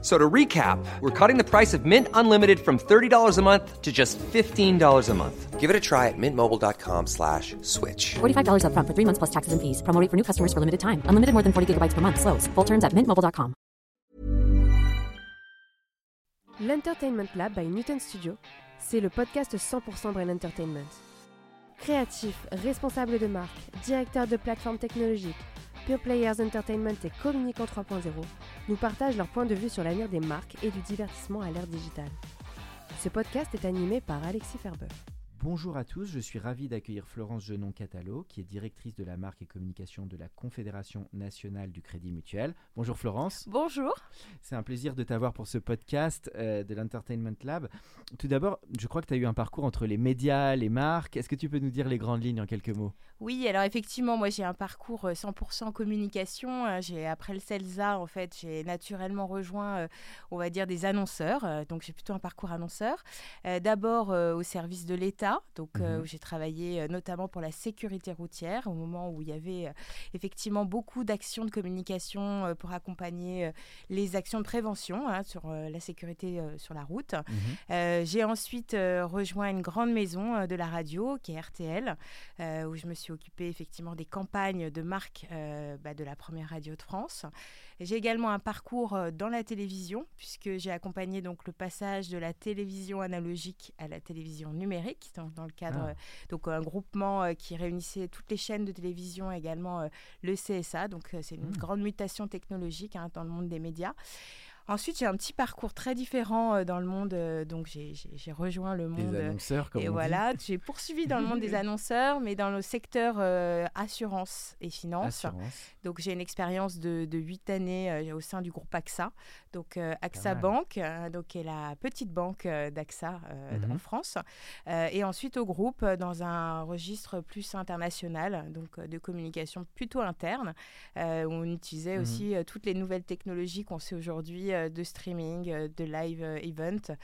So to recap, we're cutting the price of Mint Unlimited from $30 a month to just $15 a month. Give it a try at mintmobile.com slash switch. $45 upfront for three months plus taxes and fees. Promo rate for new customers for limited time. Unlimited more than 40 gigabytes per month. Slows. Full terms at mintmobile.com. L'Entertainment Lab by Newton Studio, c'est le podcast 100% Brain Entertainment. Créatifs, responsables de marque, directeurs de plateformes technologiques, Pure Players Entertainment et Communicant 3.0 nous partagent leur point de vue sur l'avenir des marques et du divertissement à l'ère digitale. Ce podcast est animé par Alexis Ferbeuf. Bonjour à tous, je suis ravi d'accueillir Florence Genon Catalo, qui est directrice de la marque et communication de la Confédération nationale du Crédit Mutuel. Bonjour Florence. Bonjour. C'est un plaisir de t'avoir pour ce podcast euh, de l'Entertainment Lab. Tout d'abord, je crois que tu as eu un parcours entre les médias, les marques. Est-ce que tu peux nous dire les grandes lignes en quelques mots? Oui, alors effectivement, moi j'ai un parcours 100% euh, communication. Euh, j'ai après le CELSA, en fait, j'ai naturellement rejoint, on va dire, des annonceurs. donc j'ai plutôt un parcours annonceur. D'abord au service de l'État donc euh, Mhm. j'ai travaillé euh, notamment pour la sécurité routière au moment où il y avait euh, effectivement beaucoup d'actions de communication pour accompagner les actions de prévention hein, sur la sécurité sur la route. Mhm. J'ai ensuite rejoint une grande maison de la radio qui est RTL, où je me suis occupée effectivement des campagnes de marque bah, de la première radio de France. J'ai également un parcours euh, dans la télévision, puisque j'ai accompagné donc le passage de la télévision analogique à la télévision numérique, donc dans le cadre Ah. euh, donc un groupement euh, qui réunissait toutes les chaînes de télévision, également le CSA. Donc c'est une Mm. grande mutation technologique hein, dans le monde des médias. Ensuite, j'ai un petit parcours très différent euh, dans le monde. euh, donc, j'ai- rejoint le monde. Des euh, annonceurs, comme et on voilà, j'ai poursuivi dans le monde des annonceurs, mais dans le secteur euh, assurance et finance. Assurance. Donc j'ai une expérience de, de 8 années euh, au sein du groupe AXA, donc euh, AXA. Bank, donc qui est la petite banque d'AXA Mhm. en France, et ensuite au groupe dans un registre plus international, donc de communication plutôt interne, où on utilisait Mhm. aussi toutes les nouvelles technologies qu'on sait aujourd'hui euh, de streaming, euh, de live euh, event,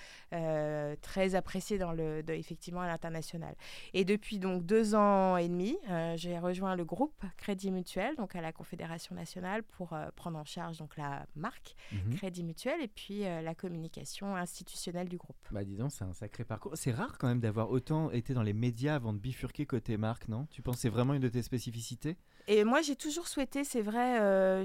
très appréciées dans le, de- effectivement à l'international. Et depuis donc deux ans et demi, j'ai rejoint le groupe Crédit Mutuel, donc à la Confédération nationale, pour prendre en charge donc la marque Mhm. Crédit Mutuel et puis la communication institutionnelle du groupe. Bah dis donc, c'est un sacré parcours. C'est rare quand même d'avoir autant été dans les médias avant de bifurquer côté marque, non? Tu penses c'est vraiment une de tes spécificités? Et moi, j'ai toujours souhaité, c'est vrai, euh,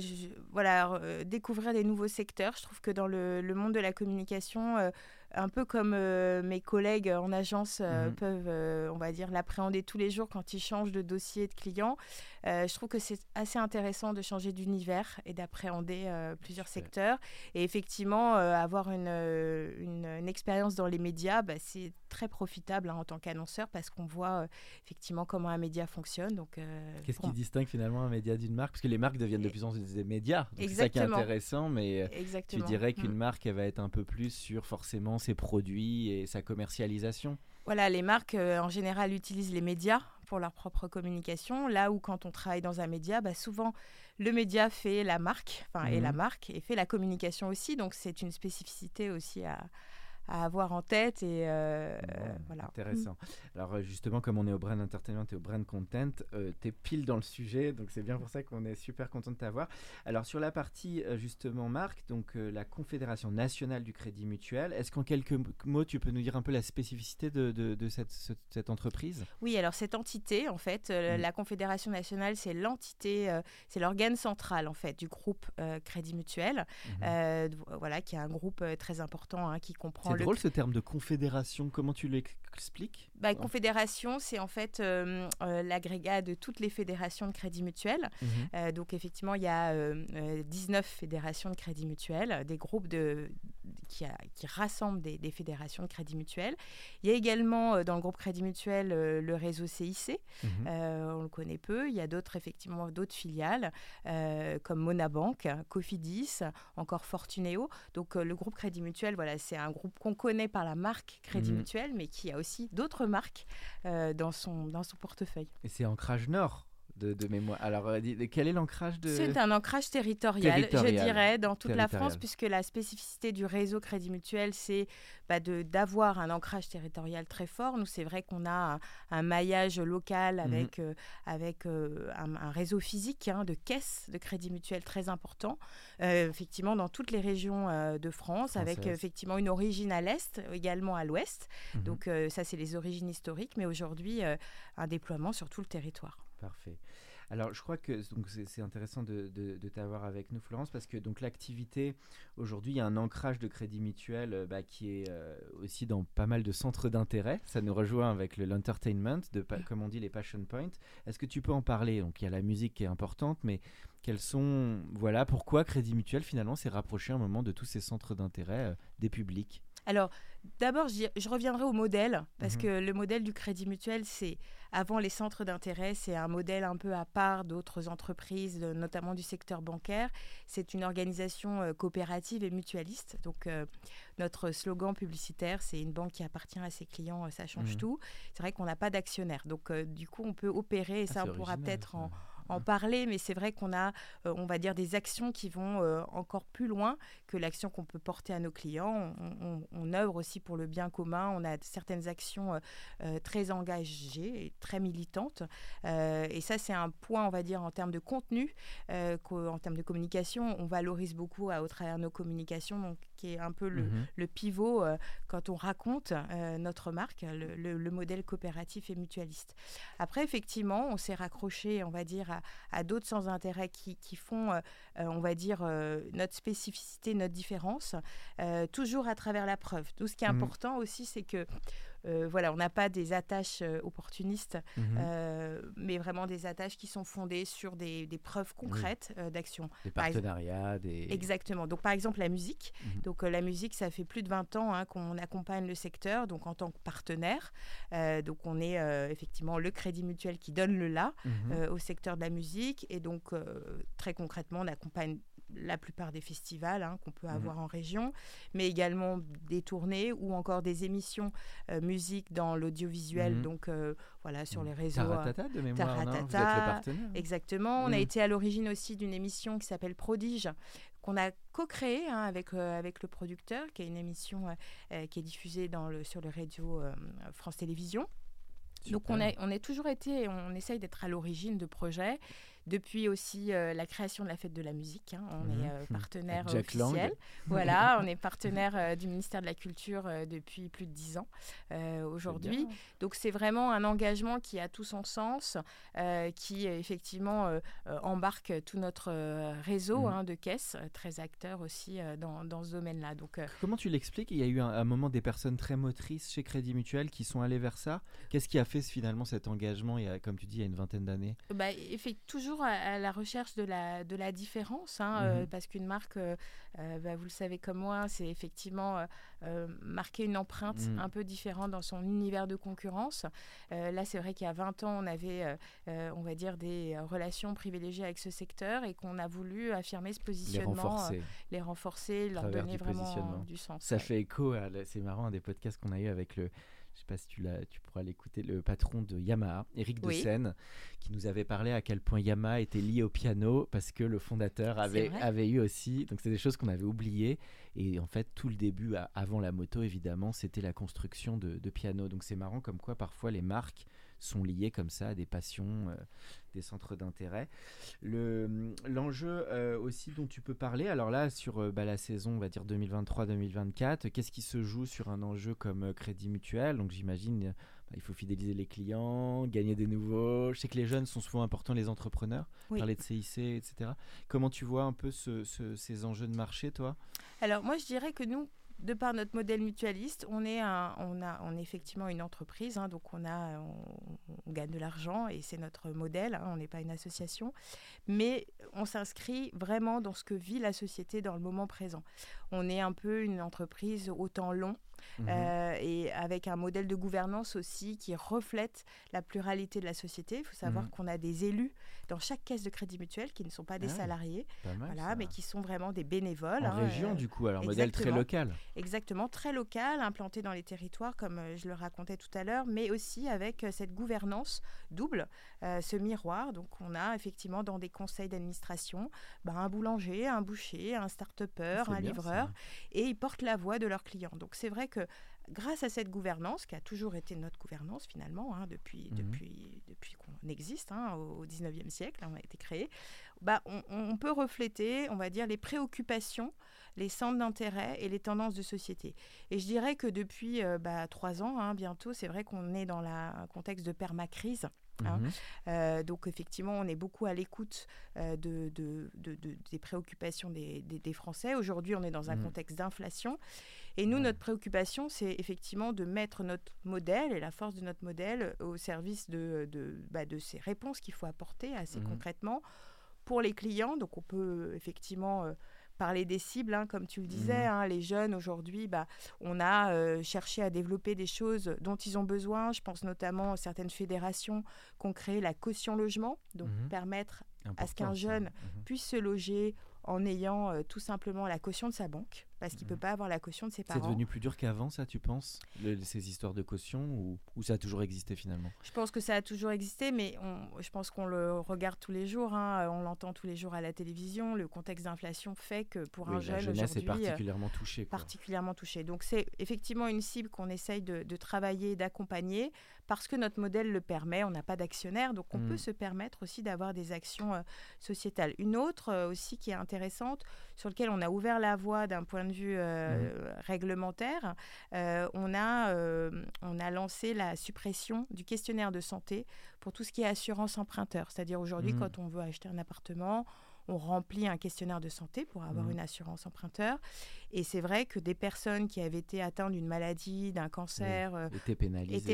voilà, euh, découvrir des nouveaux secteurs. Je trouve que dans le, le monde de la communication, euh, un peu comme euh, mes collègues en agence euh, Mhm. peuvent, euh, on va dire, l'appréhender tous les jours quand ils changent de dossier de client, je trouve que c'est assez intéressant de changer d'univers et d'appréhender plusieurs secteurs. Et effectivement, avoir une, une, une expérience dans les médias, bah, c'est très profitable hein, en tant qu'annonceur parce qu'on voit effectivement comment un média fonctionne. Donc, Qu'est-ce qui distingue finalement un média d'une marque? Parce que les marques deviennent de plus en plus des médias. donc C'est ça qui est Exactement. intéressant, mais euh, tu Exactement. dirais qu'une Mm. marque, elle va être un peu plus sur forcément ses produits et sa commercialisation. Voilà, les marques euh, en général utilisent les médias pour leur propre communication. Là où quand on travaille dans un média, bah, souvent le média fait la marque, enfin et la Mhm. marque et fait la communication aussi. Donc c'est une spécificité aussi à, à avoir en tête et euh, Bon, voilà. Intéressant. Alors euh, justement, comme on est au brand entertainment et au brand content, euh, t'es pile dans le sujet, donc c'est bien pour ça qu'on est super content de t'avoir. Alors sur la partie euh, justement marque, donc la Confédération nationale du crédit mutuel, est-ce qu'en quelques mots tu peux nous dire un peu la spécificité de, de- de cette, ce- cette entreprise? Oui, alors cette entité, en fait, Mm. la Confédération nationale, c'est l'entité, c'est l'organe central en fait du groupe Crédit Mutuel, d- voilà, qui est un groupe très important hein, qui comprend le drôle ce terme de confédération, comment tu l'expliques? Bah, confédération, c'est en fait euh, euh, l'agrégat de toutes les fédérations de crédit mutuel. Mhm. Euh, donc effectivement, il y a euh, euh, 19 fédérations de crédit mutuel, des groupes de, qui, a- qui rassemblent des, des fédérations de crédit mutuel. Il y a également dans le groupe crédit mutuel le réseau CIC, Mhm. on le connaît peu. Il y a d'autres effectivement d'autres filiales comme Monabank, Cofidis, encore Fortuneo. Donc le groupe Crédit Mutuel, voilà, c'est un groupe qu'on connaît par la marque Crédit Mhm. Mutuel, mais qui a aussi d'autres marques euh, dans son dans son portefeuille. Et c'est ancrage nord de, de mémoire. Alors, euh, quel est l'ancrage de C'est un ancrage territorial, Territorial. je dirais, dans toute la. France, puisque la spécificité du réseau Crédit Mutuel, c'est bah, d'avoir un ancrage territorial très fort. Nous, c'est vrai qu'on a un, un maillage local avec, euh, avec euh, un, un réseau physique hein, de caisses de Crédit Mutuel très important, euh, effectivement, dans toutes les régions de France, avec effectivement une origine à l'Est, également à l'Ouest. Mhm. Donc, ça, c'est les origines historiques, mais aujourd'hui, un déploiement sur tout le territoire. Parfait. Alors, je crois que c'est intéressant de, de- t'avoir avec nous, Florence, parce que l'activité aujourd'hui, il y a un ancrage de crédit mutuel euh, bah, qui est euh, aussi dans pas mal de centres d'intérêt. Ça nous rejoint avec le l'entertainment, pa- comme on dit les passion points. Est-ce que tu peux en parler? Donc, il y a la musique qui est importante, mais quels sont voilà pourquoi Crédit Mutuel finalement s'est rapproché un moment de tous ces centres d'intérêt euh, des publics? Alors, d'abord, je, reviendrai au modèle, parce Mhm. que le modèle du crédit mutuel, c'est, avant les centres d'intérêt, c'est un modèle un peu à part d'autres entreprises, de- notamment du secteur bancaire. C'est une organisation euh, coopérative et mutualiste. Donc, euh, notre slogan publicitaire, c'est une banque qui appartient à ses clients, euh, ça change Mhm. tout. C'est vrai qu'on n'a pas d'actionnaire. Donc, du coup, on peut opérer, et Ah, ça, on pourra peut-être en, en parler, mais c'est vrai qu'on a, euh, on va dire, des actions qui vont euh, encore plus loin que l'action qu'on peut porter à nos clients. On, œuvre aussi pour le bien commun. On a certaines actions euh, très engagées et très militantes. Et ça, c'est un point, on va dire, en termes de contenu, en termes de communication, on valorise beaucoup à, au travers de nos communications, qui est un peu le, Mhm. le pivot euh, quand on raconte euh, notre marque, le, le- le modèle coopératif et mutualiste. Après, effectivement, on s'est raccroché, on va dire, à, à d'autres sans intérêt qui, qui font, euh, on va dire, notre spécificité, notre différence, toujours à travers la preuve. Tout ce qui est Mhm. important aussi, c'est que voilà, on n'a pas des attaches euh, opportunistes, Mhm. euh, mais vraiment des attaches qui sont fondées sur des, des preuves concrètes euh, d'action. des exemple- partenariats, des Exactement. Donc, par exemple, la musique. Mhm. Donc, euh, la musique, ça fait plus de 20 ans hein, qu'on accompagne le secteur, donc en tant que partenaire. Euh, donc, on est euh, effectivement le Crédit Mutuel qui donne le là Mhm. euh, au secteur de la musique. Et donc, euh, très concrètement, on accompagne la plupart des festivals hein, qu'on peut Mhm. avoir en région, mais également des tournées ou encore des émissions euh, musique dans l'audiovisuel, Mhm. donc euh, voilà, sur les réseaux. euh, Taratata de mémoire, non Vous êtes le Taratata, partenaire Exactement. On a été à l'origine aussi d'une émission qui s'appelle Prodige, qu'on a co-créée hein, avec, euh, avec le producteur, qui est une émission euh, euh, qui est diffusée dans le, sur le radio euh, France Télévisions. Donc on, a, on a toujours été, on essaye d'être à l'origine de projets. Depuis aussi euh, la création de la fête de la musique, hein. on Mhm. est euh, partenaire Avec Jack Lang. officiel. Voilà, on est partenaire euh, du ministère de la Culture depuis plus de dix ans aujourd'hui. Donc c'est vraiment un engagement qui a tout son sens, qui effectivement embarque tout notre réseau Mhm. hein, de caisses, très acteurs aussi dans, dans ce domaine-là. Donc Comment tu l'expliques? Il y a eu un, un moment des personnes très motrices chez Crédit Mutuel qui sont allées vers ça. Qu'est-ce qui a fait finalement cet engagement, il y a, comme tu dis, il y a une vingtaine d'années? Bah, effe- toujours à, la recherche de la, de la différence, hein, euh, Mhm. parce qu'une marque, euh, euh, bah, vous le savez comme moi, c'est effectivement euh, marquer une empreinte Mhm. un peu différente dans son univers de concurrence. Là, c'est vrai qu'il y a 20 ans, on avait, on va dire, des relations privilégiées avec ce secteur et qu'on a voulu affirmer ce Les positionnement, euh, renforcer. les renforcer, leur donner du vraiment du sens. Ça ouais. fait écho, c'est marrant, un des podcasts qu'on a eu avec le, je sais pas si tu, tu pourras l'écouter, le patron de Yamaha, Eric Oui. qui nous avait parlé à quel point Yamaha était lié au piano parce que le fondateur avait, avait eu aussi, donc c'est des choses qu'on avait oubliées. Et en fait, tout le début, avant la moto, évidemment, c'était la construction de, de piano. Donc c'est marrant comme quoi parfois les marques sont liées comme ça à des passions, euh, des centres d'intérêt. Le- L'enjeu euh, aussi dont tu peux parler, alors là, sur euh, bah, la saison, on va dire 2023-2024, qu'est-ce qui se joue sur un enjeu comme Crédit Mutuel? Donc j'imagine, bah, il faut fidéliser les clients, gagner des nouveaux. Je sais que les jeunes sont souvent importants, les entrepreneurs, Oui. parler de CIC, etc. Comment tu vois un peu ce- ce- ces enjeux de marché, toi? Alors moi je dirais que nous, de par notre modèle mutualiste, on est, un, on a, effectivement une entreprise, hein, donc on, a, on gagne de l'argent et c'est notre modèle, hein, on n'est pas une association, mais on s'inscrit vraiment dans ce que vit la société dans le moment présent. On est un peu une entreprise au temps long. Mmh et avec un modèle de gouvernance aussi qui reflète la pluralité de la société. Il faut savoir mmh qu'on a des élus dans chaque caisse de crédit mutuel qui ne sont pas des ah salariés, voilà, mais qui sont vraiment des bénévoles. En hein, région, du coup, alors modèle très local. Exactement, très local, implanté dans les territoires, comme je le racontais tout à l'heure, mais aussi avec cette gouvernance double, ce miroir. Donc, on a effectivement dans des conseils d'administration bah, un boulanger, un boucher, un start-upper, un livreur, et ils portent la voix de leurs clients. Donc, c'est vrai que grâce à cette gouvernance, qui a toujours été notre gouvernance finalement, hein, depuis, mmh depuis, depuis qu'on existe, hein, au 19e siècle, on a été créé, bah, on, peut refléter, on va dire, les préoccupations, les centres d'intérêt et les tendances de société. Et je dirais que depuis euh, bah, trois ans, hein, bientôt, c'est vrai qu'on est dans un contexte de permacrise. Hein. Mhm. Euh, donc effectivement, on est beaucoup à l'écoute euh, de, des préoccupations des, Français. Aujourd'hui, on est dans un mhm. contexte d'inflation. Et nous, notre préoccupation, c'est effectivement de mettre notre modèle et la force de notre modèle au service de, de, bah, ces réponses qu'il faut apporter assez mhm. concrètement pour les clients. Donc on peut effectivement... Euh, parler des cibles, hein, comme tu le disais, mhm. hein, les jeunes aujourd'hui, bah, on a euh, cherché à développer des choses dont ils ont besoin. Je pense notamment à certaines fédérations qui ont créé la caution logement, donc mhm. permettre à ce qu'un jeune puisse se loger en ayant euh, tout simplement la caution de sa banque, parce qu'il ne peut pas avoir la caution de ses parents. C'est devenu plus dur qu'avant, ça, tu penses, ces histoires de caution, ou, ou, ça a toujours existé finalement? Je pense que ça a toujours existé, mais on, je pense qu'on le regarde tous les jours, hein, on l'entend tous les jours à la télévision. Le contexte d'inflation fait que pour un jeune aujourd'hui, est particulièrement touché. Particulièrement touché. Donc c'est effectivement une cible qu'on essaye de, de travailler, d'accompagner, parce que notre modèle le permet. On n'a pas d'actionnaire, donc on peut mm. se permettre aussi d'avoir des actions euh, sociétales. Une autre euh, aussi qui est intéressante, sur laquelle on a ouvert la voie d'un point de vue euh, mm. réglementaire, on, a, on a lancé la suppression du questionnaire de santé pour tout ce qui est assurance emprunteur. C'est-à-dire aujourd'hui, mm. quand on veut acheter un appartement, on remplit un questionnaire de santé pour avoir mmh. une assurance emprunteur. Et c'est vrai que des personnes qui avaient été atteintes d'une maladie, d'un cancer, euh, étaient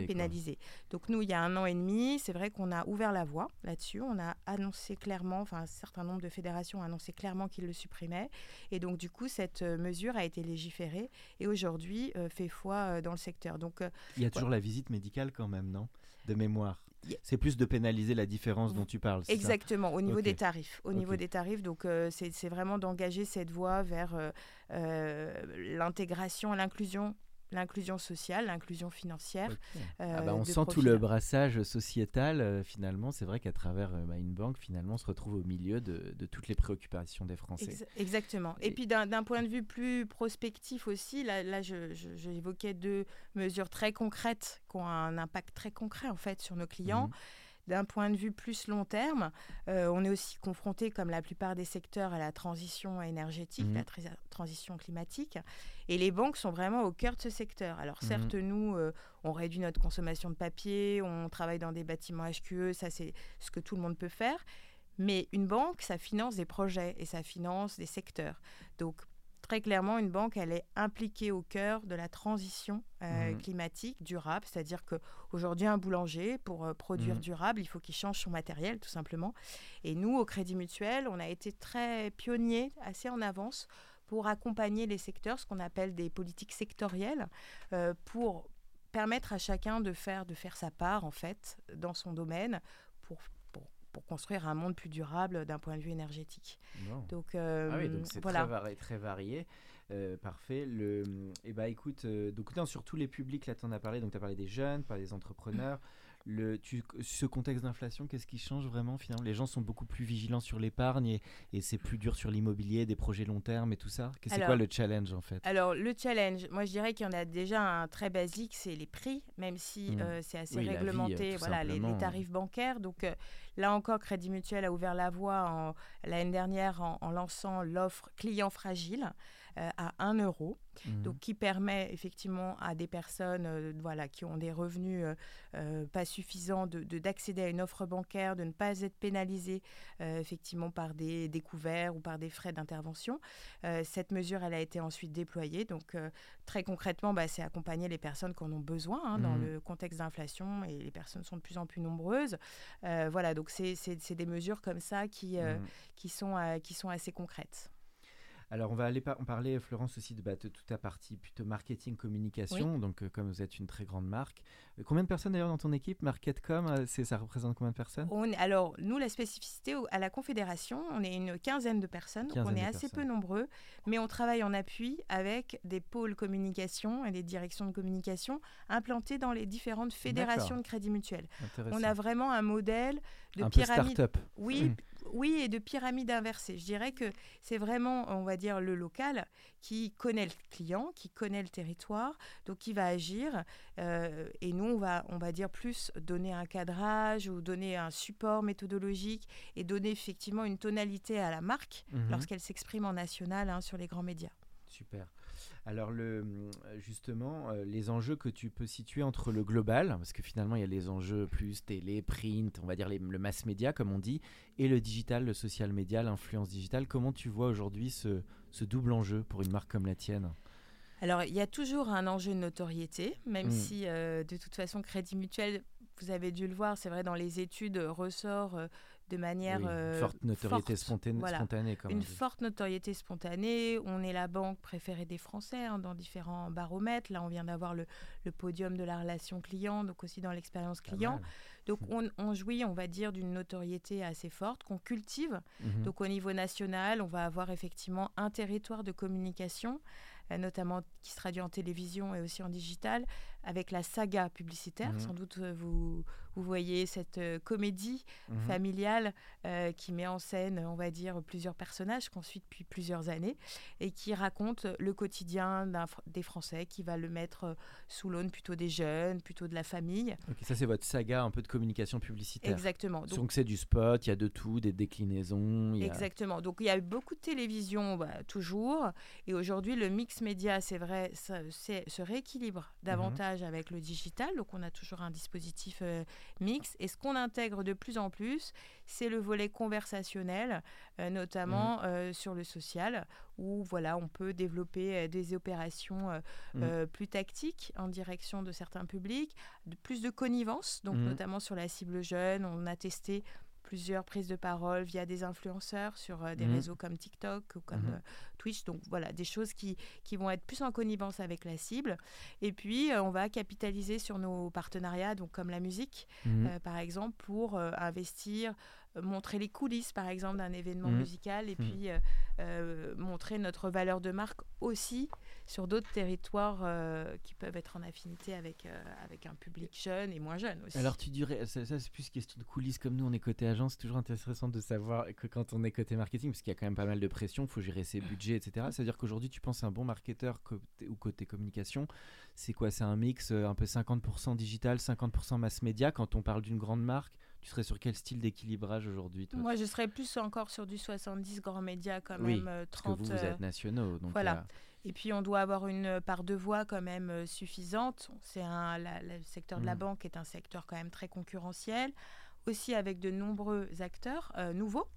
pénalisées. Donc nous, il y a un an et demi, c'est vrai qu'on a ouvert la voie là-dessus. On a annoncé clairement, enfin un certain nombre de fédérations ont annoncé clairement qu'ils le supprimaient. Et donc du coup, cette euh, mesure a été légiférée et aujourd'hui euh, fait foi dans le secteur. Donc il y a toujours la visite médicale quand même, non? De mémoire. C'est plus de pénaliser la différence dont tu parles. Exactement, au niveau des tarifs. Au niveau des tarifs, donc euh, c'est vraiment d'engager cette voie vers euh, euh, l'intégration, l'inclusion l'inclusion sociale, l'inclusion financière. Ah bah, on sent tout le brassage sociétal, finalement. C'est vrai qu'à travers une banque, finalement, on se retrouve au milieu de, toutes les préoccupations des Français. exactement. Et, puis d'un point de vue plus prospectif aussi, là, là j'évoquais deux mesures très concrètes qui ont un impact très concret en fait sur nos clients. Mhm d'un point de vue plus long terme, euh, on est aussi confronté, comme la plupart des secteurs, à la transition énergétique, la mhm. transition climatique. Et les banques sont vraiment au cœur de ce secteur. Alors mhm. certes, nous, euh, on réduit notre consommation de papier, on travaille dans des bâtiments HQE, ça c'est ce que tout le monde peut faire. Mais une banque, ça finance des projets et ça finance des secteurs. Donc très clairement, une banque, elle est impliquée au cœur de la transition euh, mmh. climatique durable. C'est-à-dire qu'aujourd'hui, un boulanger, pour euh, produire mmh. durable, il faut qu'il change son matériel, tout simplement. Et nous, au Crédit Mutuel, on a été très pionniers, assez en avance, pour accompagner les secteurs, ce qu'on appelle des politiques sectorielles, euh, pour permettre à chacun de faire, de faire sa part, en fait, dans son domaine, pour pour construire un monde plus durable d'un point de vue énergétique. Donc, euh, ah oui, donc c'est très, varié. Très varié. Euh, parfait. Le, et eh ben, écoute, euh, donc, sur tous les publics, là, tu en as parlé. Donc, tu as parlé des jeunes, parlé des entrepreneurs. Le, tu, ce contexte d'inflation, qu'est-ce qui change vraiment finalement? Les gens sont beaucoup plus vigilants sur l'épargne et, et c'est plus dur sur l'immobilier, des projets long terme et tout ça. C'est quoi le challenge en fait? Alors le challenge, moi je dirais qu'il y en a déjà un très basique, c'est les prix, même si mmh. c'est assez réglementé, voilà, les, tarifs bancaires. Donc Là encore, Crédit Mutuel a ouvert la voie l'année dernière en, lançant l'offre client fragile euh, à 1 euro. Mhm. Donc, qui permet effectivement à des personnes euh, voilà, qui ont des revenus euh, pas suffisants d'accéder de, à une offre bancaire, de ne pas être pénalisées effectivement par des découverts ou par des frais d'intervention. cette mesure, elle a été ensuite déployée. Donc, très concrètement, bah, c'est accompagner les personnes qui en ont besoin hein, dans mhm. le contexte d'inflation et les personnes sont de plus en plus nombreuses. voilà, donc c'est des mesures comme ça qui, mmh. qui, sont, qui sont assez concrètes. Alors, on va aller par- on parlait, Florence, aussi de, bah, de toute ta partie plutôt marketing, communication. Donc, euh, comme vous êtes une très grande marque. Euh, combien de personnes d'ailleurs dans ton équipe Marketcom, euh, ça représente combien de personnes? On alors, nous, la spécificité à la Confédération, on est une quinzaine de personnes, donc on est assez peu nombreux, mais on travaille en appui avec des pôles communication et des directions de communication implantés dans les différentes fédérations de crédit mutuel. On a vraiment un modèle de un peu pyramide. start-up. Oui, Mm. Oui, et de pyramide inversée. Je dirais que c'est vraiment, on va dire, le local qui connaît le client, qui connaît le territoire, donc qui va agir. euh, et nous, on va, on va dire plus donner un cadrage ou donner un support méthodologique et donner effectivement une tonalité à la marque Mhm. lorsqu'elle s'exprime en national hein, sur les grands médias. Super. Alors le, justement, euh, les enjeux que tu peux situer entre le global, parce que finalement il y a les enjeux plus télé, print, on va dire les- le mass média comme on dit, et le digital, le social média, l'influence digitale. Comment tu vois aujourd'hui ce, ce double enjeu pour une marque comme la tienne? Alors, il y a toujours un enjeu de notoriété, même Mm. si euh, de toute façon, Crédit Mutuel, vous avez dû le voir, c'est vrai, dans les études, euh, ressort euh, de manière Oui, euh, forte notoriété forte. spontanée, Voilà. spontanée comme on Une forte notoriété spontanée. On est la banque préférée des Français hein, dans différents baromètres. Là, on vient d'avoir le, le podium de la relation client, donc aussi dans l'expérience client. Donc, on, on jouit, on va dire, d'une notoriété assez forte qu'on cultive. Mhm. Donc au niveau national, on va avoir effectivement un territoire de communication, euh, notamment qui se traduit en télévision et aussi en digital, avec la saga publicitaire. Mhm. Sans doute euh, vous, vous voyez cette euh, comédie Mhm. familiale euh, qui met en scène, on va dire, plusieurs personnages qu'on suit depuis plusieurs années et qui raconte le quotidien des Français, qui va le mettre sous l'aune plutôt des jeunes, plutôt de la famille. Ok, ça c'est votre saga un peu de communication publicitaire. Exactement. Donc, c'est du spot, il y a de tout, des déclinaisons. il y a- Exactement. Donc il y a eu beaucoup de télévision, bah, toujours. Et aujourd'hui, le mix média, c'est vrai, ça, se rééquilibre davantage avec le digital. Donc on a toujours un dispositif euh, mix. Et ce qu'on intègre de plus en plus, c'est le volet conversationnel, euh, notamment euh, sur le social, où voilà, on peut développer euh, des opérations euh, plus tactiques en direction de certains publics, de plus de connivence, donc Mhm. notamment sur la cible jeune. On a testé plusieurs prises de parole via des influenceurs sur euh, des Mhm. réseaux comme TikTok ou comme Mhm. euh, Twitch. Donc voilà, des choses qui, qui vont être plus en connivence avec la cible. Et puis, euh, on va capitaliser sur nos partenariats, donc comme la musique, Mhm. par exemple, pour investir, montrer les coulisses, par exemple, d'un événement Mhm. musical et Mhm. puis euh, euh, montrer notre valeur de marque aussi sur d'autres territoires euh, qui peuvent être en affinité avec, avec un public jeune et moins jeune aussi. Alors tu dirais, ça, ça, c'est plus question de coulisses comme nous on est côté agence, c'est toujours intéressant de savoir que quand on est côté marketing, parce qu'il y a quand même pas mal de pression, il faut gérer ses budgets, etc. C'est-à-dire qu'aujourd'hui tu penses un bon marketeur côté, ou côté communication, c'est quoi? C'est un mix un peu 50% digital, 50% mass média. Quand on parle d'une grande marque, tu serais sur quel style d'équilibrage aujourd'hui Moi, je serais plus encore sur du 70 grands médias quand Oui, même, euh, Parce 30. que vous, vous euh, êtes nationaux. Donc voilà. a- Et puis, on doit avoir une part de voix quand même euh, suffisante. C'est un, la- le secteur de la Mm. banque est un secteur quand même très concurrentiel, aussi avec de nombreux acteurs euh, nouveaux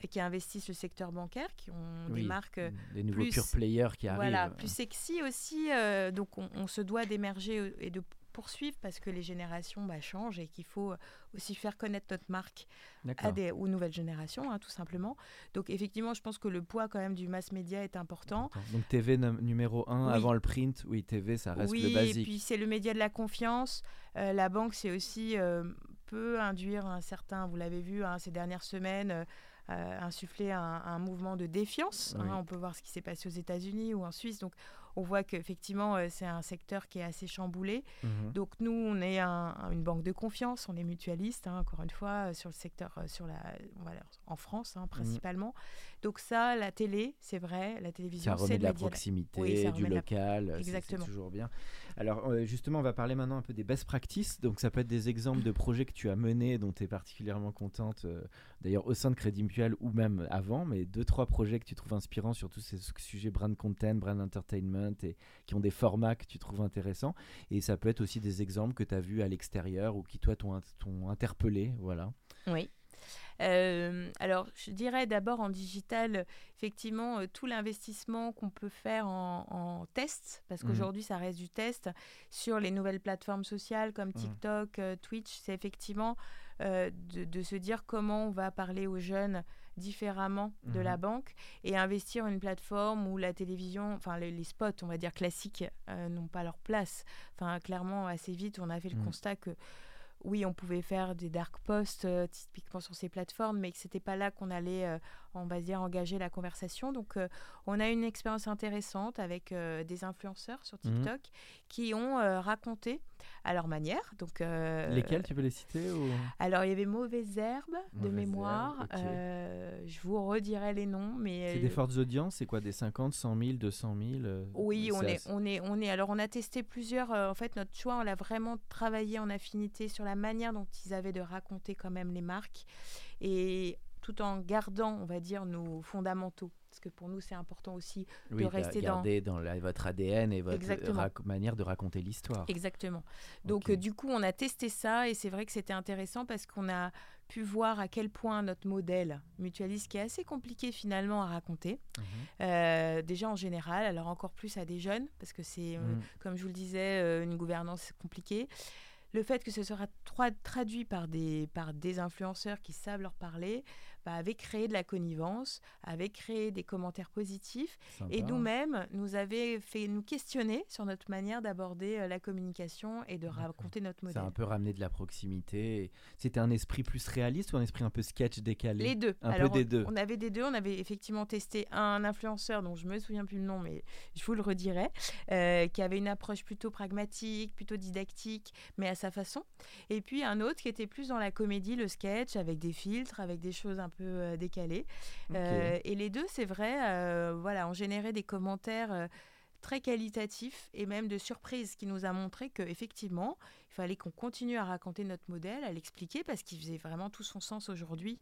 et qui investissent le secteur bancaire, qui ont des marques euh, des nouveaux plus- pure players qui arrivent. voilà, plus sexy aussi. euh, donc, on, on se doit d'émerger euh, et de poursuivre parce que les générations bah, changent et qu'il faut aussi faire connaître notre marque à des, aux nouvelles générations, hein, tout simplement. Donc, effectivement, je pense que le poids quand même du mass média est important. Donc TV num- numéro 1 Oui. avant le print, oui TV ça reste oui, le et basique. puis c'est le média de la confiance. Euh, la banque, c'est aussi euh, peut induire un certain, vous l'avez vu hein, ces dernières semaines, euh, insuffler un, un mouvement de défiance. hein. Oui. on peut voir ce qui s'est passé aux États-Unis ou en Suisse. Donc, on voit qu'effectivement, euh, c'est un secteur qui est assez chamboulé. Mhm. Donc nous, on est un- un- une banque de confiance, on est mutualiste, hein, encore une fois, euh, sur le secteur, euh, sur la, voilà, en France hein, principalement. Donc ça, la télé, c'est vrai, la télévision, Ça c'est remet de la proximité, Oui, du la- local, c'est- toujours bien. Alors euh, justement, on va parler maintenant un peu des best practices. Donc ça peut être des exemples de projets que tu as menés dont tu es particulièrement contente, euh, d'ailleurs au sein de Crédit Mutuel ou même avant, mais deux, trois projets que tu trouves inspirants sur tous ces sujets brand content, brand entertainment et qui ont des formats que tu trouves intéressants. Et ça peut être aussi des exemples que tu as vus à l'extérieur ou qui toi t'ont interpellé. Voilà. Oui. Euh, alors, je dirais d'abord en digital, effectivement, euh, tout l'investissement qu'on peut faire en, en test, parce Mhm. qu'aujourd'hui, ça reste du test, sur les nouvelles plateformes sociales comme Mhm. TikTok, euh, Twitch, c'est effectivement de, de se dire comment on va parler aux jeunes différemment de la Mhm. banque et investir une plateforme où la télévision, enfin les, les spots, on va dire classiques, n'ont pas leur place. Enfin, clairement, assez vite, on a fait le constat que oui, on pouvait faire des dark posts euh, typiquement sur ces plateformes, mais que c'était pas là qu'on allait, euh, on va dire, engager la conversation. Donc, euh, on a eu une expérience intéressante avec des influenceurs sur Mhm. TikTok qui ont raconté à leur manière. Donc, euh, Lesquels tu peux les citer ou... Alors, il y avait Mauvaise Herbe de Mauvaise mémoire. Herbe. Euh, je vous redirai les noms, mais C'est euh, des fortes audiences, c'est quoi Des 50, 100 000, 200 000 euh, oui, on est, on est, on est. Alors, on a testé plusieurs. en fait, notre choix, on l'a vraiment travaillé en affinité sur la manière dont ils avaient de raconter quand même les marques et tout en gardant, on va dire, nos fondamentaux. Parce que pour nous, c'est important aussi. oui, ga- rester dans- garder dans, la- votre ADN et votre rac- manière de raconter l'histoire. Exactement. Donc, euh, du coup, on a testé ça et c'est vrai que c'était intéressant parce qu'on a pu voir à quel point notre modèle mutualiste, qui est assez compliqué finalement à raconter, Mhm. euh, déjà en général, alors encore plus à des jeunes, parce que c'est, euh, Mhm. comme je vous le disais, une gouvernance compliquée. Le fait que ce sera traduit par des, par des influenceurs qui savent leur parler, bah, avait créé de la connivence, avait créé des commentaires positifs Sympa. et nous-mêmes nous avait fait nous questionner sur notre manière d'aborder euh, la communication et de raconter notre Ça a modèle. un peu ramené de la proximité. C'était un esprit plus réaliste ou un esprit un peu sketch décalé? Les deux. Un peu Alors, des on- deux. On avait des deux. On avait effectivement testé un influenceur dont je me souviens plus le nom, mais je vous le redirai, euh, qui avait une approche plutôt pragmatique, plutôt didactique, mais à sa façon. Et puis un autre qui était plus dans la comédie, le sketch, avec des filtres, avec des choses un peu euh, décalées. Ok. Euh, et les deux, c'est vrai, euh, voilà, ont généré des commentaires. très qualitatifs et même de surprise qui nous a montré qu'effectivement, il fallait qu'on continue à raconter notre modèle, à l'expliquer parce qu'il faisait vraiment tout son sens aujourd'hui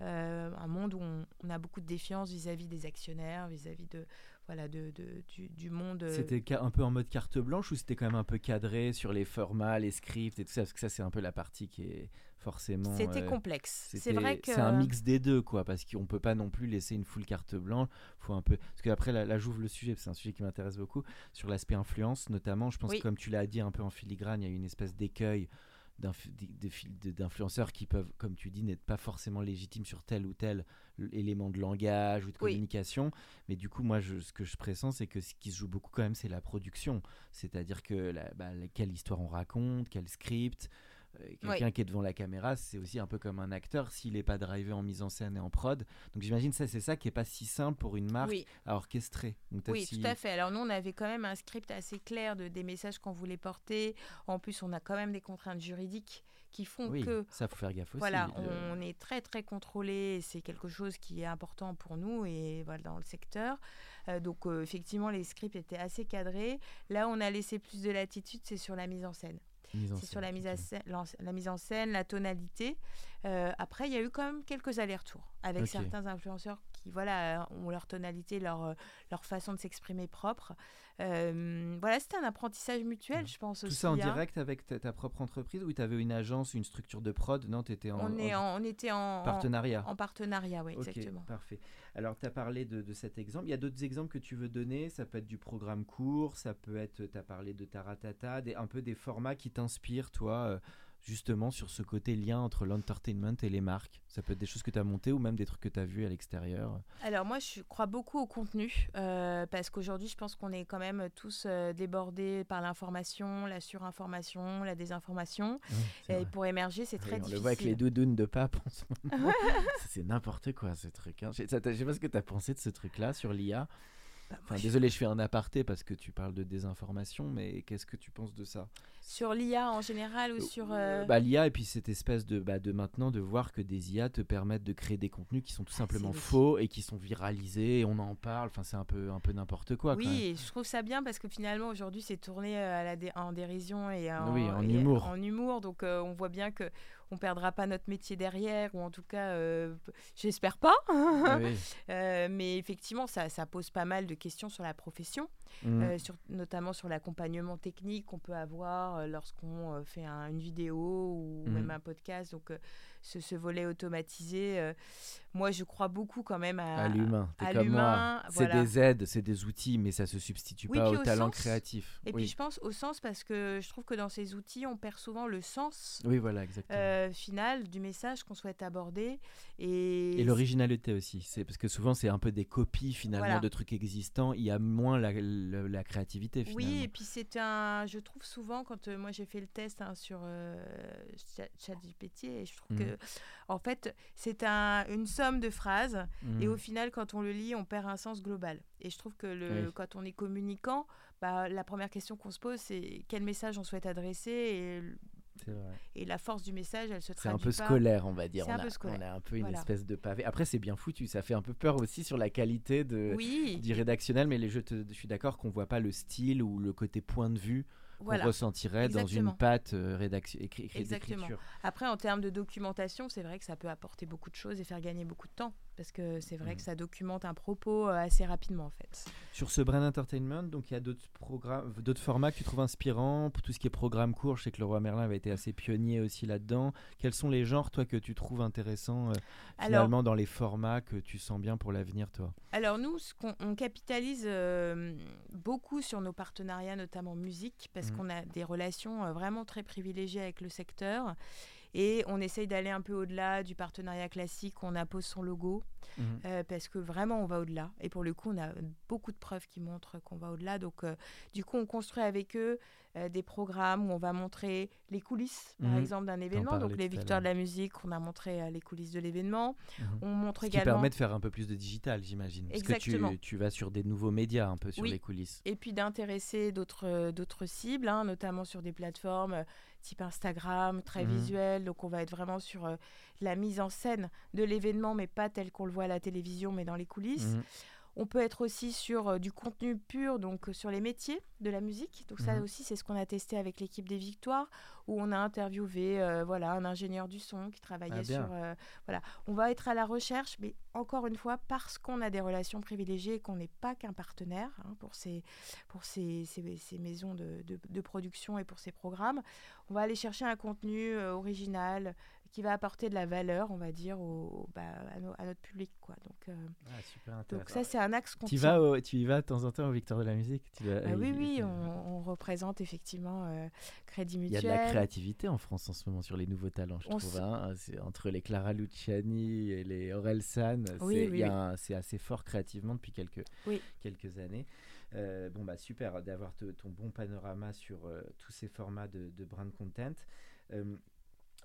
euh, un monde où on, on a beaucoup de défiance vis-à-vis des actionnaires, vis-à-vis de voilà de, de- du, du monde. euh, C'était un peu en mode carte blanche ou c'était quand même un peu cadré sur les formats, les scripts et tout ça? Parce que ça, c'est un peu la partie qui est forcément. C'était euh, complexe. C'est vrai que C'est un mix des deux, quoi, parce qu'on peut pas non plus laisser une full carte blanche. Faut un peu. Parce qu'après, là, là j'ouvre le sujet, c'est un sujet qui m'intéresse beaucoup, sur l'aspect influence, notamment. Je pense Oui. que, comme tu l'as dit un peu en filigrane, il y a une espèce d'écueil d'influenceurs qui peuvent, comme tu dis, n'être pas forcément légitimes sur tel ou tel élément de langage ou de Oui. communication. Mais du coup, moi, je, ce que je pressens, c'est que ce qui se joue beaucoup quand même, c'est la production. C'est-à-dire que la- bah, quelle histoire on raconte, quel script. Euh, Quelqu'un qui est devant la caméra, c'est aussi un peu comme un acteur s'il n'est pas drivé en mise en scène et en prod. Donc j'imagine ça, c'est ça qui est pas si simple pour une marque oui, à orchestrer. Donc, oui, si- tout à fait. Alors nous, on avait quand même un script assez clair de des messages qu'on voulait porter. En plus, on a quand même des contraintes juridiques qui font Oui, que ça faut faire gaffe aussi. Voilà, Le- on est très très contrôlé. C'est quelque chose qui est important pour nous et voilà dans le secteur. Euh, donc euh, effectivement, les scripts étaient assez cadrés. Là, on a laissé plus de latitude, c'est sur la mise en scène. C'est sur la mise, à scène, la, mise en scène, la tonalité. Euh, après, il y a eu quand même quelques allers-retours avec certains influenceurs qui voilà, ont leur tonalité, leur, euh, leur façon de s'exprimer propre. Euh, voilà, c'était un apprentissage mutuel, je pense Tout aussi. ça en hein. direct avec ta, ta propre entreprise ou tu avais une agence, une structure de prod? Non, tu étais en, On, est en on était en, en- partenariat. en partenariat, oui, exactement. parfait. Alors, tu as parlé de, de cet exemple. Il y a d'autres exemples que tu veux donner? Ça peut être du programme court, ça peut être, tu as parlé de Taratata, des, un peu des formats qui t'inspirent, toi, euh, justement, sur ce côté lien entre l'entertainment et les marques. Ça peut être des choses que tu as montées ou même des trucs que tu as vus à l'extérieur. Alors moi, je crois beaucoup au contenu euh, parce qu'aujourd'hui, je pense qu'on est quand même tous euh, débordés par l'information, la surinformation, la désinformation. Et pour émerger, c'est Oui, très on difficile. le voit avec les doudounes de pape en ce moment. C'est n'importe quoi ce truc. hein. Je je sais pas ce que tu as pensé de ce truc-là sur l'IA. Bah, Enfin, désolé, je fais un aparté parce que tu parles de désinformation, mais qu'est-ce que tu penses de ça? Sur l'IA en général ou sur... euh, bah, L'IA et puis cette espèce de, bah, de maintenant de voir que des IA te permettent de créer des contenus qui sont tout simplement Ah, c'est faux et qui sont viralisés et on en parle. Enfin, c'est un peu, un peu n'importe quoi. quand même. Oui, et je trouve ça bien parce que finalement aujourd'hui c'est tourné euh, à la dé- en dérision et en, Oui, en et humour. En humour, donc euh, on voit bien que on perdra pas notre métier derrière, ou en tout cas, euh, j'espère pas. Oui. Euh, mais effectivement, ça, ça pose pas mal de questions sur la profession, Mm. euh, sur, notamment sur l'accompagnement technique qu'on peut avoir euh, lorsqu'on euh, fait un- une vidéo ou Mhm. même un podcast. Donc, euh, ce, ce volet automatisé, euh, moi, je crois beaucoup quand même à, à l'humain. T'es à comme moi. l'humain, C'est voilà. des aides, c'est des outils, mais ça se substitue Oui, pas au au talent sens. créatif. Et oui. puis je pense au sens parce que je trouve que dans ces outils, on perd souvent le sens oui, voilà, exactement. final du message qu'on souhaite aborder. Et, Et l'originalité aussi, c'est parce que souvent c'est un peu des copies finalement Voilà. de trucs existants. Il y a moins la, la- la créativité finalement. Oui, et puis c'est un. Je trouve souvent, quand euh, moi j'ai fait le test hein, sur euh, Chat- ChatGPT, et je trouve que, en fait, c'est un, une somme de phrases, et au final, quand on le lit, on perd un sens global. Et je trouve que le, Oui. quand on est communicant, bah, la première question qu'on se pose, c'est quel message on souhaite adresser, et. Et la force du message, elle se C'est traduit un peu pas. scolaire, on va dire. C'est On un a, peu scolaire. on a un peu une Voilà. espèce de pavé. Après, c'est bien foutu. Ça fait un peu peur aussi sur la qualité de, Oui, du rédactionnel, mais les jeux, te- je suis d'accord qu'on voit pas le style ou le côté point de vue qu'on voilà. ressentirait dans une patte euh, rédaction, écrit- Exactement. Après, en termes de documentation, c'est vrai que ça peut apporter beaucoup de choses et faire gagner beaucoup de temps. Parce que c'est vrai que ça documente un propos euh, assez rapidement, en fait. Sur ce Brain Entertainment, donc il y a d'autres programmes, d'autres formats que tu trouves inspirants pour tout ce qui est programme court. Je sais que le roi Merlin avait été assez pionnier aussi là-dedans. Quels sont les genres, toi, que tu trouves intéressants euh, Alors- finalement dans les formats que tu sens bien pour l'avenir, toi? Alors nous, ce on capitalise euh, beaucoup sur nos partenariats, notamment musique, parce Mhm. qu'on a des relations euh, vraiment très privilégiées avec le secteur. Et on essaye d'aller un peu au-delà du partenariat classique, où on appose son logo, Mhm. euh, parce que vraiment on va au-delà. Et pour le coup, on a beaucoup de preuves qui montrent qu'on va au-delà. Donc euh, du coup, on construit avec eux euh, des programmes où on va montrer les coulisses, par Mhm. exemple, d'un événement. Donc les victoires de la musique, on a montré euh, les coulisses de l'événement. Mhm. On montre Ce qui également... permet de faire un peu plus de digital, j'imagine. Parce que tu, tu vas sur des nouveaux médias un peu sur Oui. les coulisses. et puis d'intéresser d'autres euh, d'autres cibles, hein, notamment sur des plateformes euh, type Instagram, très Mhm. visuel. Donc on va être vraiment sur la mise en scène de l'événement, mais pas tel qu'on le voit à la télévision, mais dans les coulisses. On peut être aussi sur euh, du contenu pur, donc euh, sur les métiers de la musique. Donc ça Mhm. aussi, c'est ce qu'on a testé avec l'équipe des Victoires, où on a interviewé euh, voilà, un ingénieur du son qui travaillait Ah, sur... euh, voilà. On va être à la recherche, mais encore une fois, parce qu'on a des relations privilégiées et qu'on n'est pas qu'un partenaire hein, pour, ces, pour ces, ces- ces maisons de, de- de production et pour ces programmes, on va aller chercher un contenu euh, original qui va apporter de la valeur, on va dire, au, bah, à, notre public. Quoi. Donc, euh, Ah, super donc intéressant. ça, c'est un axe qu'on tu, tient. vas au- tu y vas de temps en temps au Victoire de la musique tu vas- Ah oui, il- oui, il- on, on représente effectivement euh, Crédit Il y Mutuel. a de la créativité en France en ce moment sur les nouveaux talents, je On trouve. hein. C'est entre les Clara Luciani et les Aurel San, Oui, c'est oui, oui. assez fort créativement depuis quelques, Oui. quelques années. Euh, bon, bah super d'avoir te- ton bon panorama sur euh, tous ces formats de, de brand content.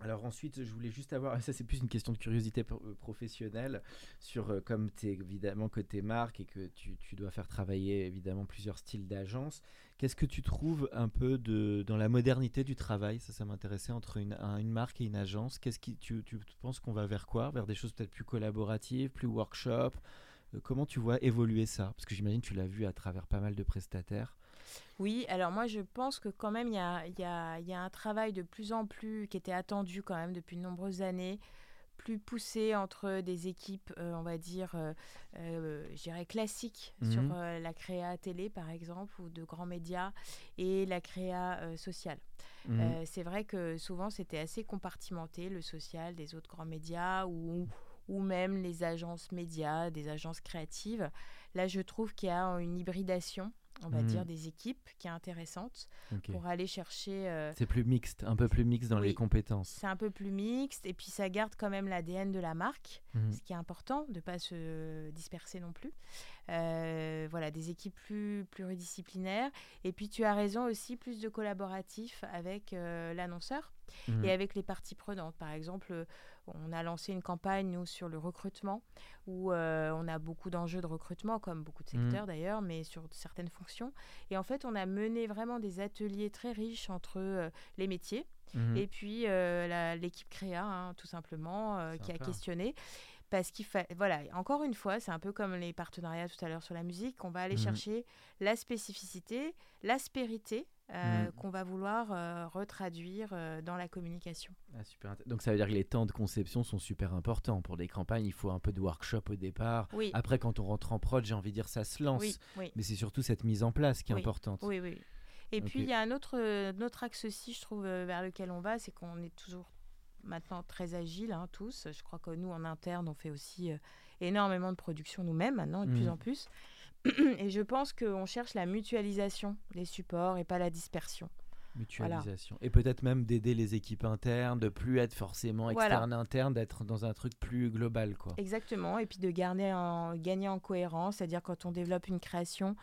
Alors ensuite, je voulais juste avoir, ça c'est plus une question de curiosité euh, professionnelle, sur euh, comme tu es évidemment côté marque et que tu, tu dois faire travailler évidemment plusieurs styles d'agence, qu'est-ce que tu trouves un peu de, dans la modernité du travail? Ça, ça m'intéressait entre une, un- une marque et une agence. Qu'est-ce qui, tu, tu penses qu'on va vers quoi? Vers des choses peut-être plus collaboratives, plus workshop? Euh, Comment tu vois évoluer ça? Parce que j'imagine que tu l'as vu à travers pas mal de prestataires. Oui, alors moi je pense que quand même il y a, y a- y a un travail de plus en plus qui était attendu quand même depuis de nombreuses années, plus poussé entre des équipes, euh, on va dire, euh, euh, je dirais classiques sur Mhm. euh, la créa télé par exemple ou de grands médias et la créa sociale. Euh, c'est vrai que souvent c'était assez compartimenté, le social des autres grands médias ou, ou même les agences médias, des agences créatives. Là, je trouve qu'il y a une hybridation, on va dire, des équipes qui est intéressante pour aller chercher. euh, C'est plus mixte, un peu plus mixte dans les compétences. c'est un peu plus mixte et puis ça garde quand même l'ADN de la marque, Mhm. ce qui est important, de ne pas se disperser non plus. Euh, voilà, des équipes plus pluridisciplinaires. Et puis tu as raison aussi, plus de collaboratifs avec euh, l'annonceur Mhm. et avec les parties prenantes. Par exemple, on a lancé une campagne, nous, sur le recrutement, où euh, on a beaucoup d'enjeux de recrutement, comme beaucoup de Mhm. secteurs d'ailleurs, mais sur certaines fonctions. Et en fait, on a mené vraiment des ateliers très riches entre euh, les métiers Mhm. et puis euh, l'équipe créa, hein, tout simplement, qui a questionné. Parce qu'il fa... Voilà, encore une fois, c'est un peu comme les partenariats tout à l'heure sur la musique, on va aller Mhm. chercher la spécificité, l'aspérité euh, Mhm. qu'on va vouloir euh, retraduire euh, dans la communication. Ah, super Donc ça veut dire que les temps de conception sont super importants. Pour des campagnes, il faut un peu de workshop au départ. Oui, Après, quand on rentre en prod, j'ai envie de dire, ça se lance. oui, oui. Mais c'est surtout cette mise en place qui est importante. Oui, oui. Et puis, il y a un autre, un autre axe aussi, je trouve, vers lequel on va, c'est qu'on est toujours maintenant très agile, hein, tous. Je crois que nous, en interne, on fait aussi euh, énormément de production nous-mêmes, maintenant, de plus Mhm. en plus. Et je pense qu'on cherche la mutualisation des supports et pas la dispersion. Mutualisation. Et peut-être même d'aider les équipes internes, de plus être forcément Voilà. externe interne, d'être dans un truc plus global, quoi. Exactement, et puis de garder en, gagner en cohérence, c'est-à-dire quand on développe une création,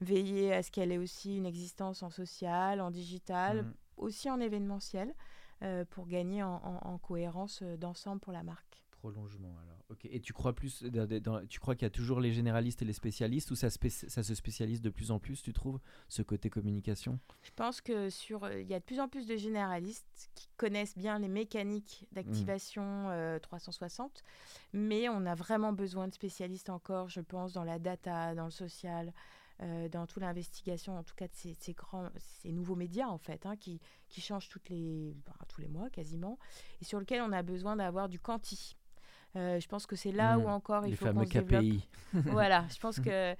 veiller à ce qu'elle ait aussi une existence en social, en digital, Mhm. aussi en événementiel, euh, pour gagner en, en- en cohérence euh, d'ensemble pour la marque. Prolongement alors. Ok. Et tu crois plus, dans- dans- tu crois qu'il y a toujours les généralistes et les spécialistes ou ça, spé- ça se spécialise de plus en plus, tu trouves, ce côté communication? Je pense que sur, euh, il y a de plus en plus de généralistes qui connaissent bien les mécaniques d'activation euh, 360, mais on a vraiment besoin de spécialistes encore, je pense, dans la data, dans le social, euh, dans toute l'investigation, en tout cas de ces, ces grands, ces nouveaux médias en fait, hein, qui, qui changent toutes les, bah, tous les mois quasiment, et sur lesquels on a besoin d'avoir du quanti. Euh, je pense que c'est là Mm. où encore il Les faut qu'on se développe KPI. voilà, je pense que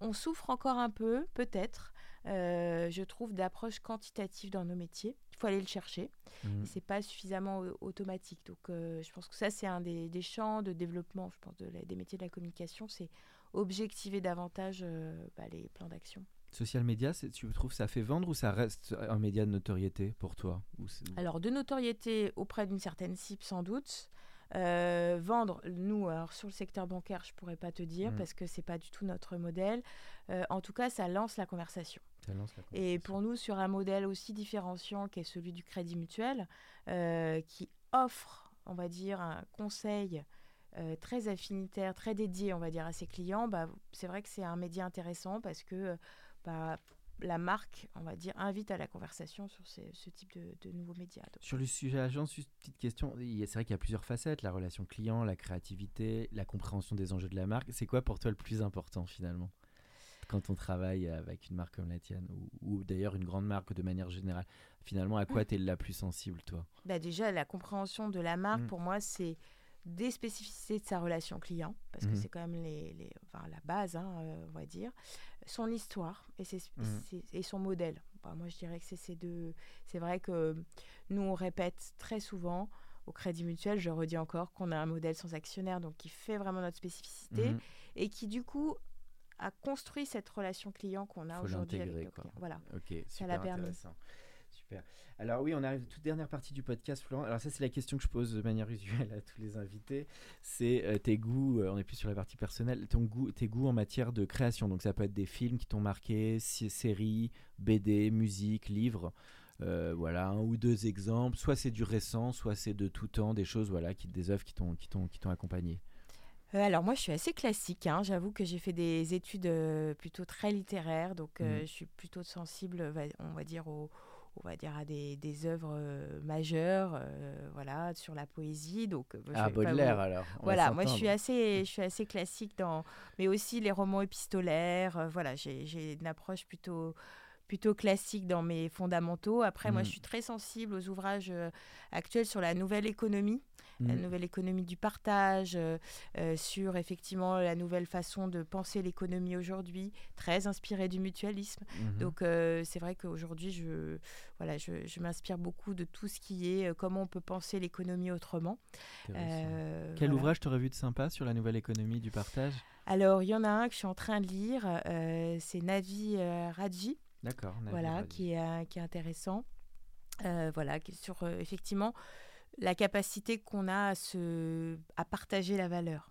on souffre encore un peu, peut-être. euh, je trouve d'approche quantitative dans nos métiers. Il faut aller le chercher. Mhm. Et c'est pas suffisamment au- automatique. Donc, euh, je pense que ça, c'est un des, des champs de développement, je pense, de la- des métiers de la communication, c'est objectiver davantage euh, bah, les plans d'action. Social media, tu trouves ça fait vendre ou ça reste un média de notoriété pour toi ou Alors, de notoriété auprès d'une certaine cible, sans doute. Euh, vendre, nous, alors sur le secteur bancaire, je pourrais pas te dire Mm. parce que c'est pas du tout notre modèle. Euh, en tout cas, ça lance la conversation. ça lance la Et pour nous, sur un modèle aussi différenciant qu'est celui du crédit mutuel, euh, qui offre, on va dire, un conseil euh, très affinitaire, très dédié, on va dire, à ses clients, bah, c'est vrai que c'est un média intéressant parce que euh, bah, la marque, on va dire, invite à la conversation sur ces- ce type de, de nouveaux médias. Donc, Sur le sujet agence, juste petite question. C'est vrai qu'il y a plusieurs facettes la relation client, la créativité, la compréhension des enjeux de la marque. C'est quoi pour toi le plus important finalement quand on travaille avec une marque comme la tienne ou, ou d'ailleurs une grande marque de manière générale? Finalement, à quoi tu es la plus sensible, toi? Bah, déjà, la compréhension de la marque, Mm. pour moi, c'est des spécificités de sa relation client, parce que Mhm. c'est quand même les, les- enfin, la base, hein, euh, on va dire, son histoire et, ses- Mhm. ses- et son modèle. Bah, moi, je dirais que c'est ces deux. C'est vrai que nous, on répète très souvent au Crédit Mutuel, je redis encore, qu'on a un modèle sans actionnaire, donc qui fait vraiment notre spécificité Mhm. et qui, du coup, a construit cette relation client qu'on a aujourd'hui avec quoi. clients. Voilà. Super l'a permis. Super. Alors oui, on arrive à la toute dernière partie du podcast, Florent. Alors ça, c'est la question que je pose de manière usuelle à tous les invités. C'est euh, tes goûts, euh, on est plus sur la partie personnelle, ton goût, tes goûts en matière de création. Donc ça peut être des films qui t'ont marqué, séries, BD, musique, livres. Euh, voilà, un ou deux exemples. Soit c'est du récent, soit c'est de tout temps, des choses, voilà, qui, des œuvres qui t'ont, accompagné. Euh, alors moi, je suis assez classique. hein. J'avoue que j'ai fait des études euh, plutôt très littéraires, donc euh, Mhm. je suis plutôt sensible, on va dire, au- on va dire à des, des œuvres euh, majeures, euh, voilà, sur la poésie. Donc, euh, Ah, Baudelaire vous- alors. on Voilà, moi je suis assez, je suis assez classique dans, mais aussi les romans épistolaires. voilà, j'ai une approche plutôt plutôt classique dans mes fondamentaux. Après, moi, je suis très sensible aux ouvrages euh, actuels sur la nouvelle économie la Mhm. nouvelle économie du partage, euh, euh, sur effectivement la nouvelle façon de penser l'économie aujourd'hui, très inspirée du mutualisme. Mhm. Donc euh, c'est vrai qu'aujourd'hui, je, voilà, je, je m'inspire beaucoup de tout ce qui est comment on peut penser l'économie autrement. Quel voilà. ouvrage t'aurais vu de sympa sur la nouvelle économie du partage? Alors, il y en a un que je suis en train de lire, euh, c'est Navi euh, Raji, D'accord. Voilà, Raji. qui est, qui est intéressant. Euh, voilà, sur effectivement la capacité qu'on a à, se, à partager la valeur.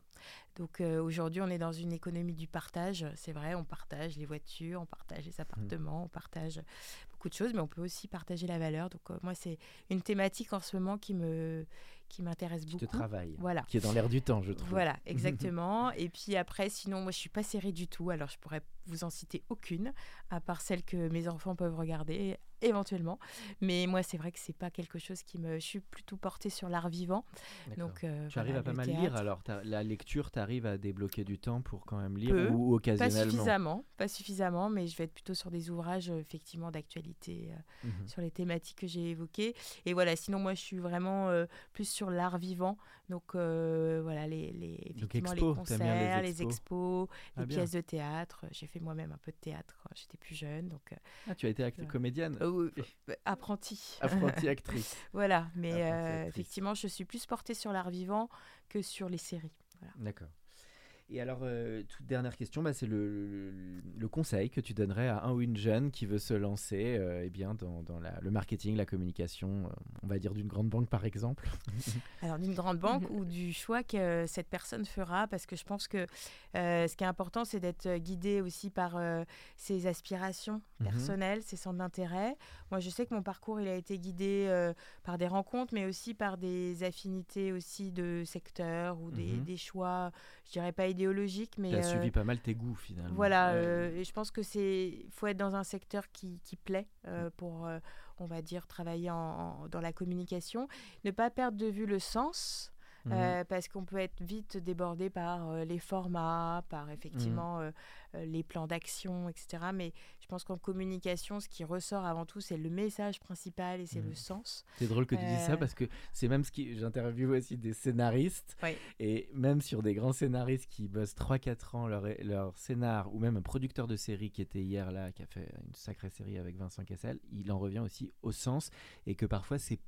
Donc euh, aujourd'hui, on est dans une économie du partage. C'est vrai, on partage les voitures, on partage Mmh. les appartements, on partage beaucoup de choses, mais on peut aussi partager la valeur. Donc euh, moi, c'est une thématique en ce moment qui me qui m'intéresse Qui beaucoup. te travaille. Voilà. Qui est dans l'air du temps, je trouve. Voilà, exactement. et puis après, sinon, moi, je suis pas série du tout. Alors, je pourrais vous en citer aucune, à part celle que mes enfants peuvent regarder éventuellement. Mais moi, c'est vrai que c'est pas quelque chose qui me. Je suis plutôt portée sur l'art vivant. Donc, euh, Tu arrives à pas mal théâtre. lire alors La lecture, tu arrives à débloquer du temps pour quand même lire Peu, ou, ou Pas occasionnellement? suffisamment, pas suffisamment, mais je vais être plutôt sur des ouvrages euh, effectivement d'actualité, euh, Mhm. sur les thématiques que j'ai évoquées. Et voilà, sinon moi je suis vraiment euh, plus sur l'art vivant, donc euh, voilà les, les effectivement expo, les les concerts, les expos? les Ah, bien. pièces de théâtre. J'ai fait moi-même un peu de théâtre quand j'étais plus jeune, donc Ah, tu as été actrice Voilà. comédienne, euh, apprentie. apprentie actrice. voilà, mais euh, effectivement je suis plus portée sur l'art vivant que sur les séries. D'accord. Et alors, euh, toute dernière question, bah, c'est le, le, conseil que tu donnerais à un ou une jeune qui veut se lancer euh, eh bien, dans, dans la, le marketing, la communication, euh, on va dire d'une grande banque par exemple Alors, d'une grande banque ou du choix que cette personne fera, parce que je pense que ce qui est important, c'est d'être guidé aussi par ses aspirations mhm. personnelles, ses centres d'intérêt. Moi, je sais que mon parcours, il a été guidé par des rencontres, mais aussi par des affinités aussi de secteur ou des, mhm. des choix, je dirais pas idéologique, mais... As suivi euh, pas mal tes goûts finalement. Voilà, euh, et je pense que c'est faut être dans un secteur qui, qui plaît euh, pour, on va dire, travailler en, dans la communication. Ne pas perdre de vue le sens. Mm. parce qu'on peut être vite débordé par les formats, par effectivement mm. les plans d'action, etc. Mais je pense qu'en communication, ce qui ressort avant tout, c'est le message principal et c'est le mmh. sens. C'est drôle que tu dis ça euh. parce que c'est même ce qui. J'interviewe aussi des scénaristes. Et même sur des grands scénaristes qui bossent 3-4 ans leur, leur scénar, ou même un producteur de série qui était hier là, qui a fait une sacrée série avec Vincent Cassel, il en revient aussi au sens et que parfois c'est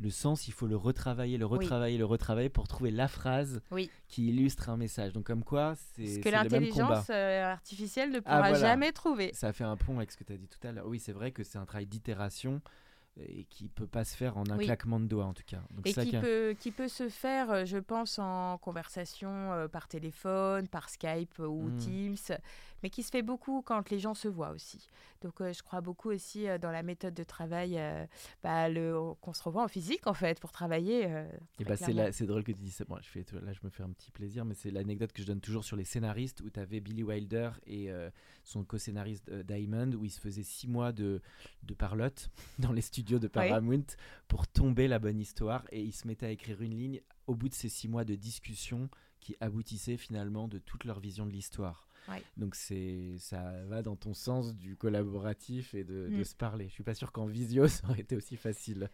le sens, il faut le retravailler, le retravailler, le retravailler pour trouver la phrase qui illustre un message. Donc comme quoi, c'est ce que l'intelligence euh, artificielle ne pourra ah, jamais trouver. Ça fait un pont avec ce que tu as dit tout à l'heure. Oui, c'est vrai que c'est un travail d'itération et qui peut pas se faire en un claquement de doigts en tout cas. et qui, peut, qui peut se faire, euh, je pense, en conversation euh, par téléphone, par Skype ou hmm. Teams, mais qui se fait beaucoup quand les gens se voient aussi. Donc euh, je crois beaucoup aussi dans la méthode de travail, bah, qu'on se revoit en physique en fait pour travailler. et bah, c'est drôle que tu dis ça. Moi, je fais, là, je me fais un petit plaisir, mais c'est l'anecdote que je donne toujours sur les scénaristes où tu avais Billy Wilder et son co-scénariste Diamond où ils se faisaient six mois de, de parlotte dans les studios de Paramount pour tomber la bonne histoire et il se mettait à écrire une ligne au bout de ces six mois de discussion qui aboutissaient finalement de toute leur vision de l'histoire. Donc c'est ça va dans ton sens du collaboratif et de, mm. se parler. Je suis pas sûr qu'en visio ça aurait été aussi facile.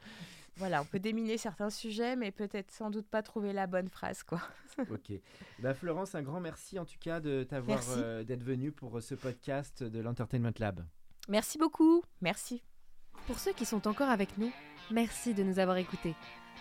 Voilà, on peut déminer certains sujets, mais peut-être sans doute pas trouver la bonne phrase, quoi. ok. Bah, Florence, un grand merci en tout cas de t'avoir euh, d'être venue pour ce podcast de l'Entertainment Lab. Merci beaucoup. Merci. Pour ceux qui sont encore avec nous, merci de nous avoir écoutés.